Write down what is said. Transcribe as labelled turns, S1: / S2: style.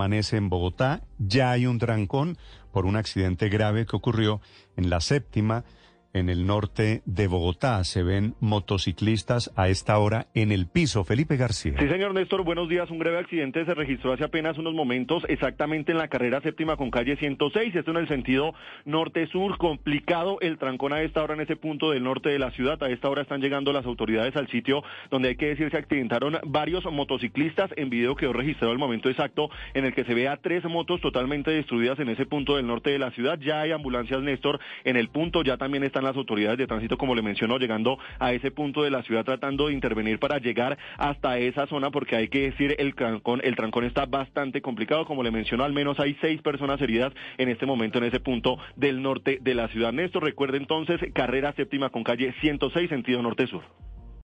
S1: amanece en Bogotá. Ya hay un trancón por un accidente grave que ocurrió en la séptima en el norte de Bogotá. Se ven motociclistas a esta hora en el piso. Felipe García.
S2: Sí, señor Néstor, buenos días. Un breve accidente se registró hace apenas unos momentos, exactamente en la carrera séptima con calle 106. Esto en el sentido norte-sur. Complicado el trancón a esta hora en ese punto del norte de la ciudad. A esta hora están llegando las autoridades al sitio donde hay que decir se accidentaron varios motociclistas. En video quedó registrado el momento exacto en el que se ve a tres motos totalmente destruidas en ese punto del norte de la ciudad. Ya hay ambulancias, Néstor, en el punto. Ya también están las autoridades de tránsito, como le mencionó, llegando a ese punto de la ciudad tratando de intervenir para llegar hasta esa zona, porque hay que decir, el trancón, el trancón está bastante complicado, como le mencionó, al menos hay seis personas heridas en este momento en ese punto del norte de la ciudad. Néstor, recuerde entonces, carrera séptima con calle 106, sentido norte-sur.